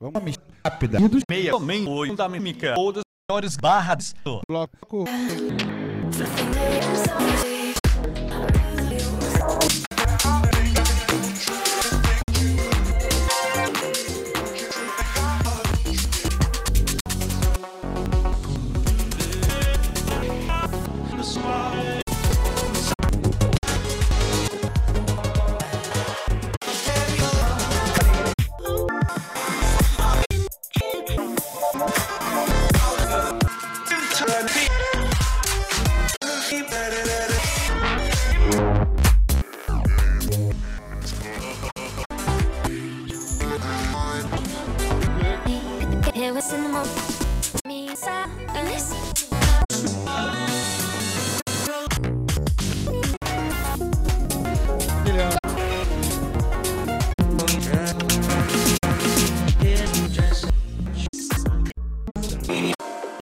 Vamos uma rápida. meia, também oito da mímica, ou das melhores barras. Bloco. In. Me silence.